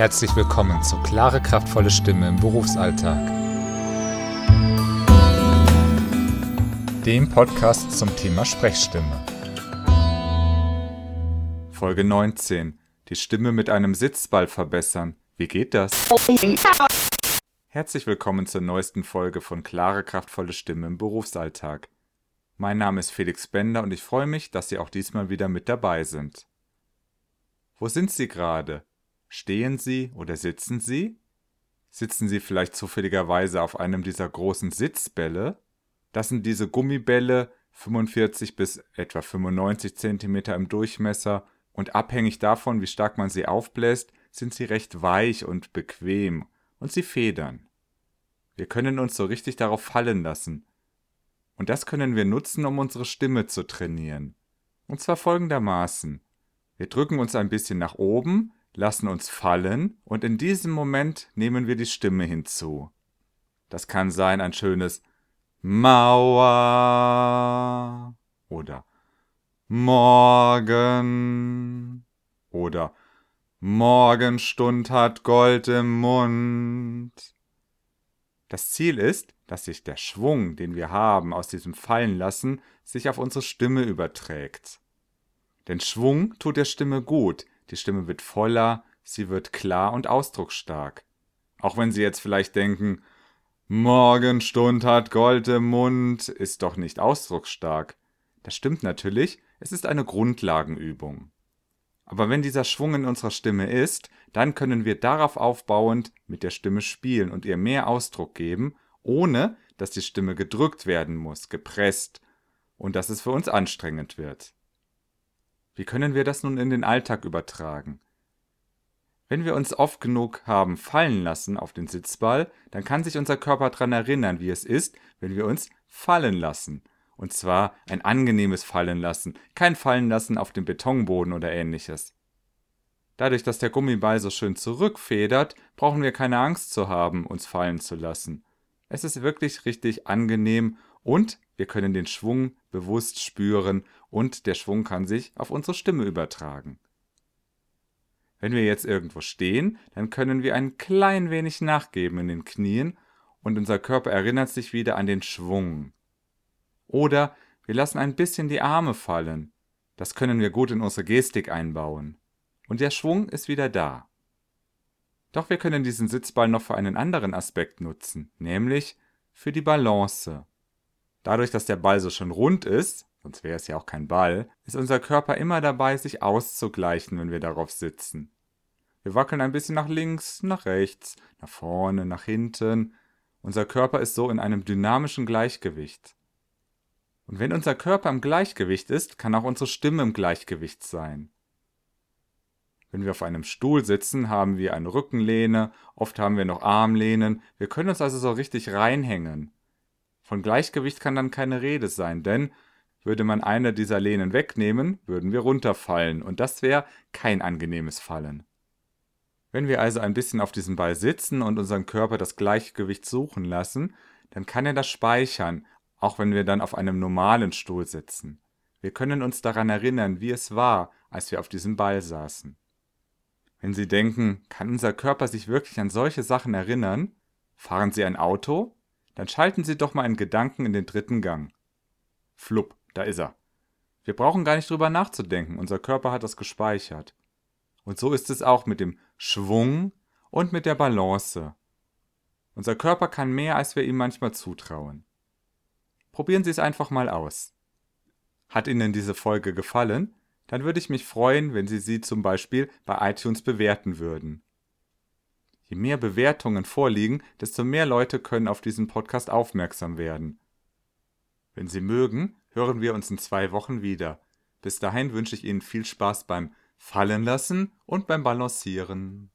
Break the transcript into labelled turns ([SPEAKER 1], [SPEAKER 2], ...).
[SPEAKER 1] Herzlich willkommen zu Klare, kraftvolle Stimme im Berufsalltag. Dem Podcast zum Thema Sprechstimme. Folge 19. Die Stimme mit einem Sitzball verbessern. Wie geht das? Herzlich willkommen zur neuesten Folge von Klare, kraftvolle Stimme im Berufsalltag. Mein Name ist Felix Bender und ich freue mich, dass Sie auch diesmal wieder mit dabei sind. Wo sind Sie gerade? Stehen Sie oder sitzen Sie? Sitzen Sie vielleicht zufälligerweise auf einem dieser großen Sitzbälle? Das sind diese Gummibälle, 45 bis etwa 95 cm im Durchmesser und abhängig davon, wie stark man sie aufbläst, sind sie recht weich und bequem und sie federn. Wir können uns so richtig darauf fallen lassen. Und das können wir nutzen, um unsere Stimme zu trainieren. Und zwar folgendermaßen. Wir drücken uns ein bisschen nach oben, lassen uns fallen und in diesem Moment nehmen wir die Stimme hinzu. Das kann sein ein schönes Mauer oder Morgen oder Morgenstund hat Gold im Mund. Das Ziel ist, dass sich der Schwung, den wir haben aus diesem Fallenlassen, sich auf unsere Stimme überträgt. Denn Schwung tut der Stimme gut, die Stimme wird voller, sie wird klar und ausdrucksstark. Auch wenn Sie jetzt vielleicht denken, Morgenstund hat Gold im Mund, ist doch nicht ausdrucksstark. Das stimmt natürlich, es ist eine Grundlagenübung. Aber wenn dieser Schwung in unserer Stimme ist, dann können wir darauf aufbauend mit der Stimme spielen und ihr mehr Ausdruck geben, ohne dass die Stimme gedrückt werden muss, gepresst und dass es für uns anstrengend wird. Wie können wir das nun in den Alltag übertragen? Wenn wir uns oft genug haben fallen lassen auf den Sitzball, dann kann sich unser Körper daran erinnern, wie es ist, wenn wir uns fallen lassen. Und zwar ein angenehmes Fallen lassen, kein Fallen lassen auf dem Betonboden oder ähnliches. Dadurch, dass der Gummiball so schön zurückfedert, brauchen wir keine Angst zu haben, uns fallen zu lassen. Es ist wirklich richtig angenehm und wir können den Schwung bewusst spüren und der Schwung kann sich auf unsere Stimme übertragen. Wenn wir jetzt irgendwo stehen, dann können wir ein klein wenig nachgeben in den Knien und unser Körper erinnert sich wieder an den Schwung. Oder wir lassen ein bisschen die Arme fallen. Das können wir gut in unsere Gestik einbauen. Und der Schwung ist wieder da. Doch wir können diesen Sitzball noch für einen anderen Aspekt nutzen, nämlich für die Balance. Dadurch, dass der Ball so schon rund ist, sonst wäre es ja auch kein Ball, ist unser Körper immer dabei, sich auszugleichen, wenn wir darauf sitzen. Wir wackeln ein bisschen nach links, nach rechts, nach vorne, nach hinten. Unser Körper ist so in einem dynamischen Gleichgewicht. Und wenn unser Körper im Gleichgewicht ist, kann auch unsere Stimme im Gleichgewicht sein. Wenn wir auf einem Stuhl sitzen, haben wir eine Rückenlehne, oft haben wir noch Armlehnen, wir können uns also so richtig reinhängen. Von Gleichgewicht kann dann keine Rede sein, denn würde man eine dieser Lehnen wegnehmen, würden wir runterfallen, und das wäre kein angenehmes Fallen. Wenn wir also ein bisschen auf diesem Ball sitzen und unseren Körper das Gleichgewicht suchen lassen, dann kann er das speichern, auch wenn wir dann auf einem normalen Stuhl sitzen. Wir können uns daran erinnern, wie es war, als wir auf diesem Ball saßen. Wenn Sie denken, kann unser Körper sich wirklich an solche Sachen erinnern? Fahren Sie ein Auto? Dann schalten Sie doch mal einen Gedanken in den dritten Gang. Flupp, da ist er. Wir brauchen gar nicht drüber nachzudenken, unser Körper hat das gespeichert. Und so ist es auch mit dem Schwung und mit der Balance. Unser Körper kann mehr, als wir ihm manchmal zutrauen. Probieren Sie es einfach mal aus. Hat Ihnen diese Folge gefallen? Dann würde ich mich freuen, wenn Sie sie zum Beispiel bei iTunes bewerten würden. Je mehr Bewertungen vorliegen, desto mehr Leute können auf diesen Podcast aufmerksam werden. Wenn Sie mögen, hören wir uns in zwei Wochen wieder. Bis dahin wünsche ich Ihnen viel Spaß beim Fallen lassen und beim Balancieren.